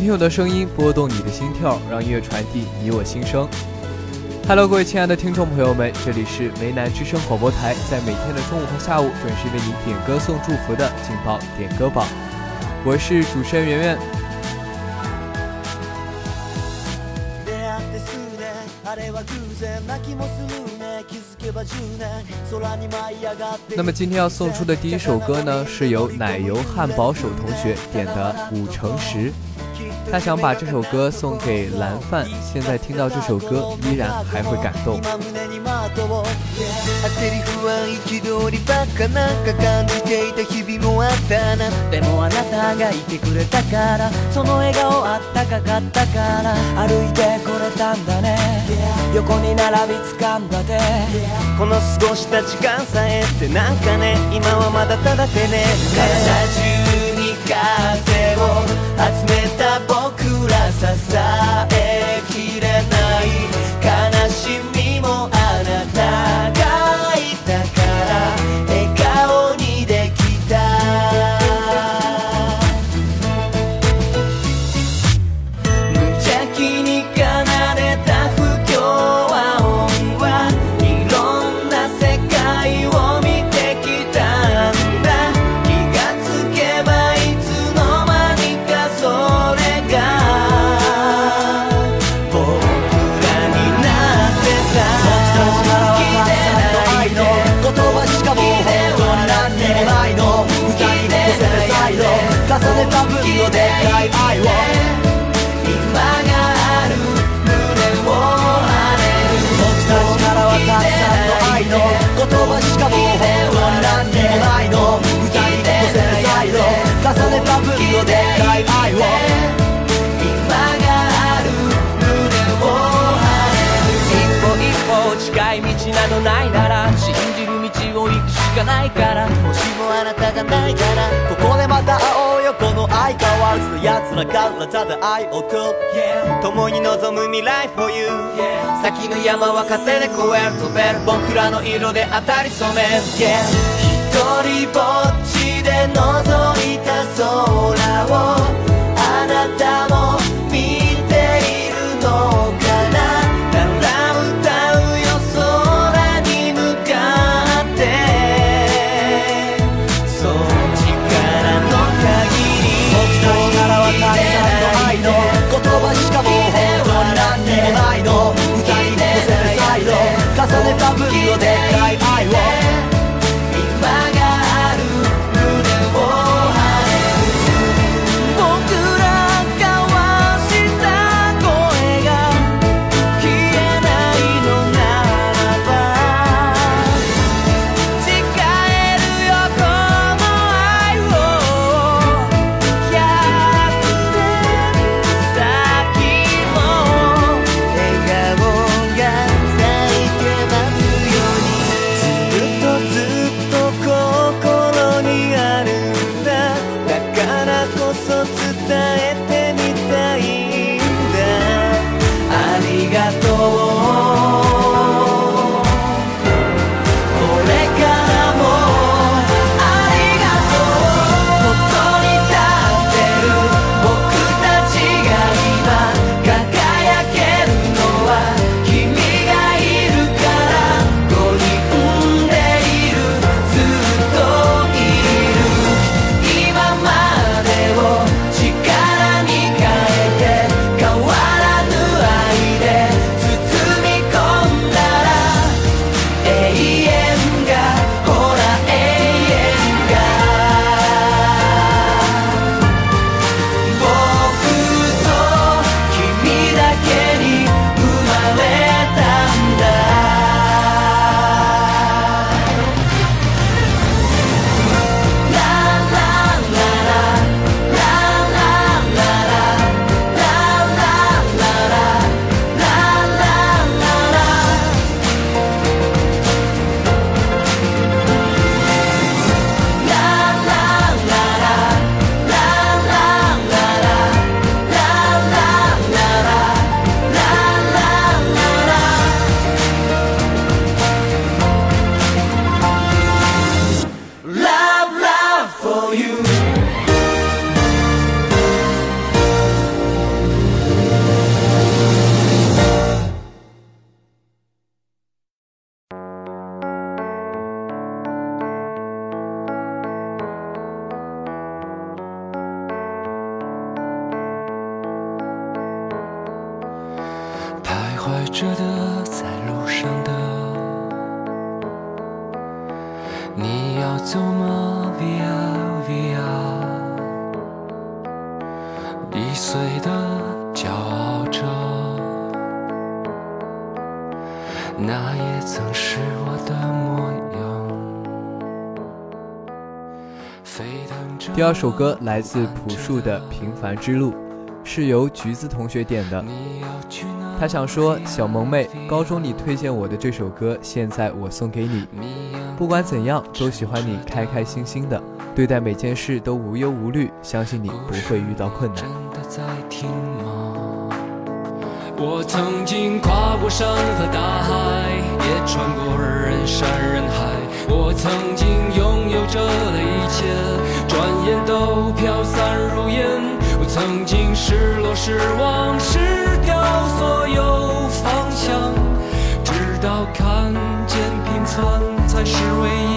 朋友的声音拨动你的心跳，让音乐传递你我心声。Hello，各位亲爱的听众朋友们，这里是梅南之声广播台，在每天的中午和下午准时为您点歌送祝福的劲爆点歌榜，我是主持人圆圆。那么今天要送出的第一首歌呢，是由奶油汉堡手同学点的《五乘十》。他想把这首歌送给蓝范，现在听到这首歌依然还会感动。ていてくれたんだね、この過ごした時間さえってなんかね今はまだただてね体中に風を От смета などないなら信じる道を行くしかないからもしもあなたがないならここでまた会おうよこの相変わらずの奴らからただ愛を送る、yeah、共に望む未来 for you、yeah、先の山は風で越える飛べる僕らの色で当たり染める、yeah、一人第二首歌来自朴树的《平凡之路》，是由橘子同学点的。他想说：“小萌妹，高中你推荐我的这首歌，现在我送给你。不管怎样，都喜欢你，开开心心的对待每件事，都无忧无虑。相信你不会遇到困难。”转眼都飘散如烟，我曾经失落、失望、失掉所有方向，直到看见平凡才是唯一。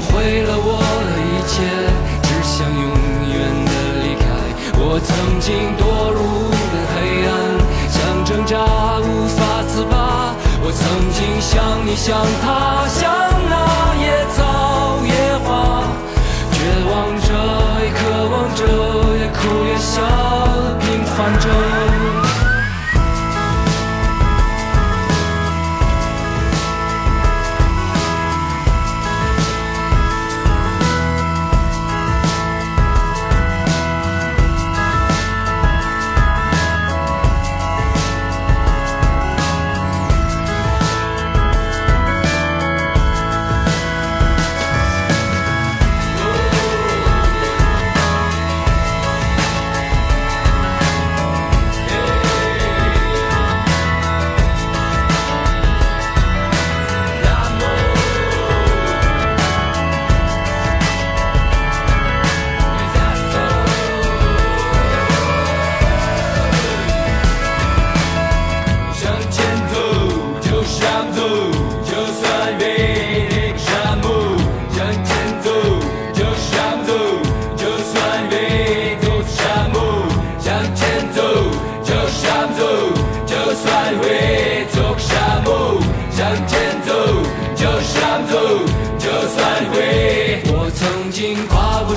毁了我的一切，只想永远的离开。我曾经堕入黑暗，想挣扎无法自拔。我曾经像你像他像那野草野花，绝望着也渴望着，也哭也笑，平凡着。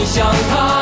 你想他。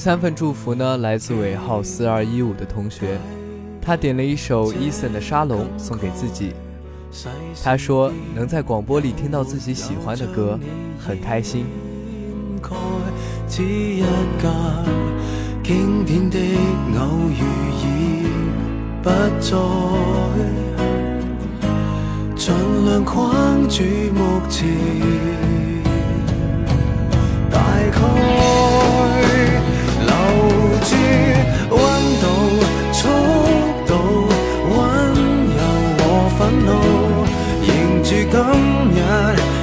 第三份祝福呢，来自尾号四二一五的同学，他点了一首 Eason 的《沙龙》送给自己。他说能在广播里听到自己喜欢的歌，很开心。住温度、速度、温柔和愤怒，凝住今日。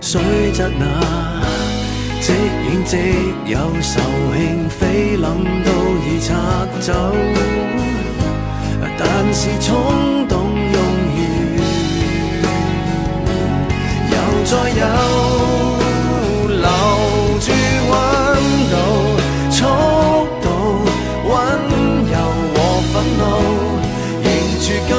水质那即影即有，愁兴菲林都已拆走，但是冲动用完，又再有留驻温度、速度、温柔和愤怒，凝住。今。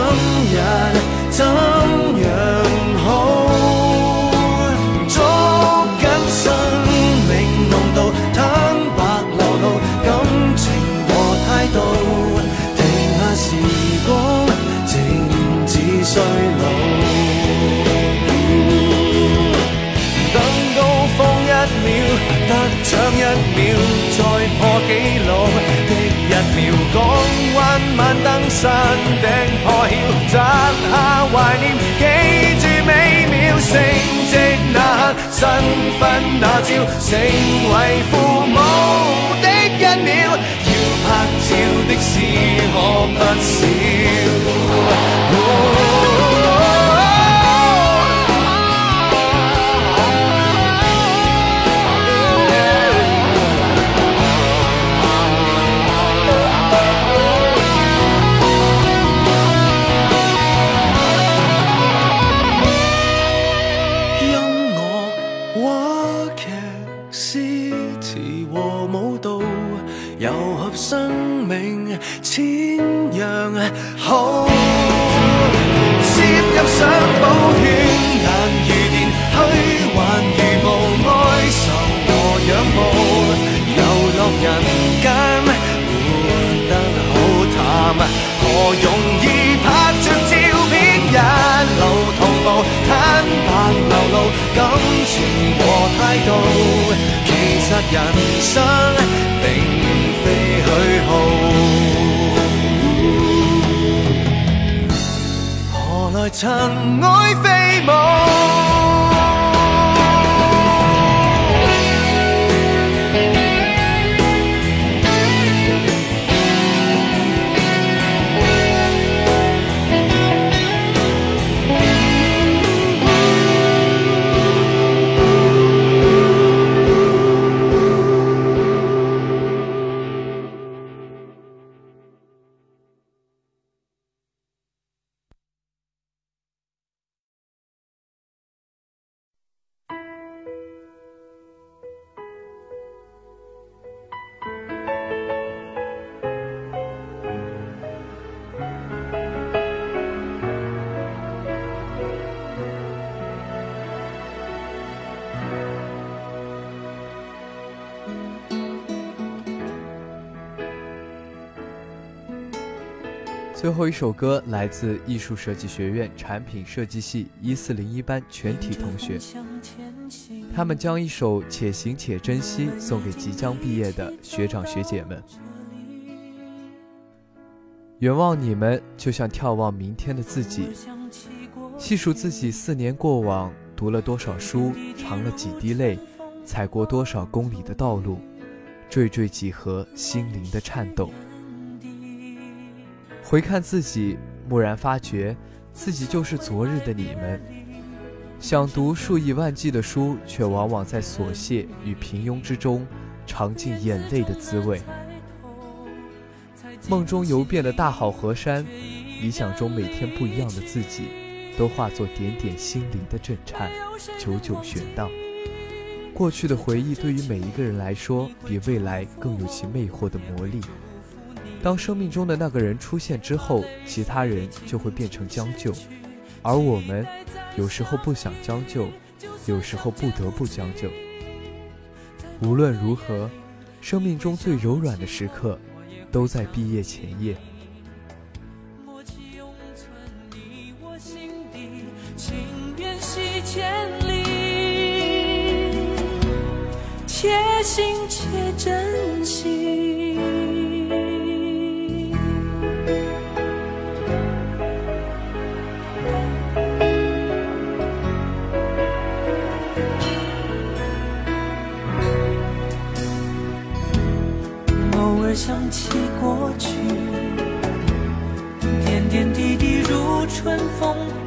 衰老。登高峰一秒，得奖一秒，再破纪录的一秒，港湾晚登山顶破晓，摘下怀念，记住美妙，升职那刻，新婚那朝，成为父母的一秒，要拍照的事可不少。尘埃飞舞。最后一首歌来自艺术设计学院产品设计系一四零一班全体同学，他们将一首《且行且珍惜》送给即将毕业的学长学姐们。远望你们，就像眺望明天的自己；细数自己四年过往，读了多少书，尝了几滴泪，踩过多少公里的道路，惴惴几何心灵的颤抖。回看自己，蓦然发觉，自己就是昨日的你们。想读数以万计的书，却往往在琐屑与平庸之中，尝尽眼泪的滋味。梦中游遍的大好河山，理想中每天不一样的自己，都化作点点心灵的震颤，久久悬荡。过去的回忆对于每一个人来说，比未来更有其魅惑的魔力。当生命中的那个人出现之后，其他人就会变成将就，而我们有时候不想将就，有时候不得不将就。无论如何，生命中最柔软的时刻，都在毕业前夜。千里，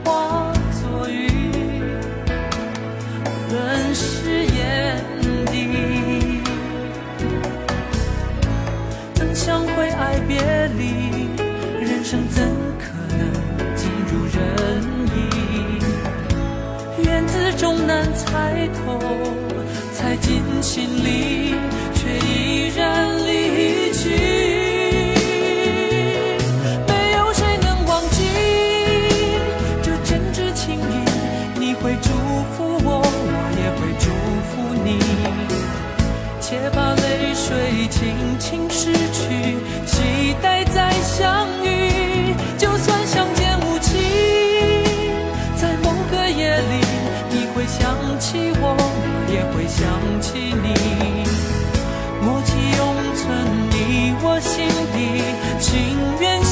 化作雨，润湿眼底。能相会，爱别离，人生怎可能尽如人意？缘字终难猜透，猜进心里，却依然。轻轻失去，期待再相遇。就算相见无期，在某个夜里，你会想起我，我也会想起你。默契永存你我心底，情缘。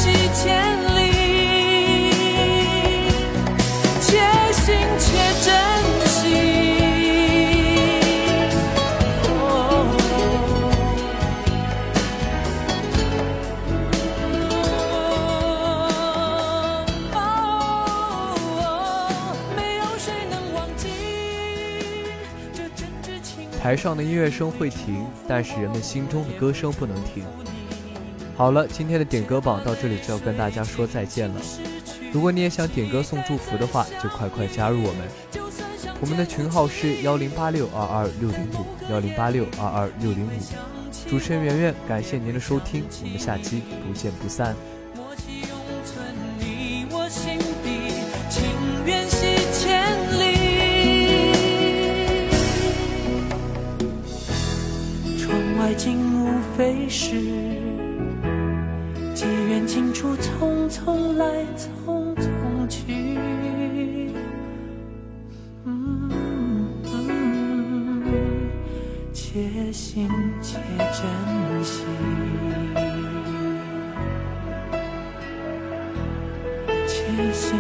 台上的音乐声会停，但是人们心中的歌声不能停。好了，今天的点歌榜到这里就要跟大家说再见了。如果你也想点歌送祝福的话，就快快加入我们。我们的群号是幺零八六二二六零五幺零八六二二六零五。主持人圆圆，感谢您的收听，我们下期不见不散。飞逝，机缘尽处，匆匆来，匆匆去，且行且珍惜，且行。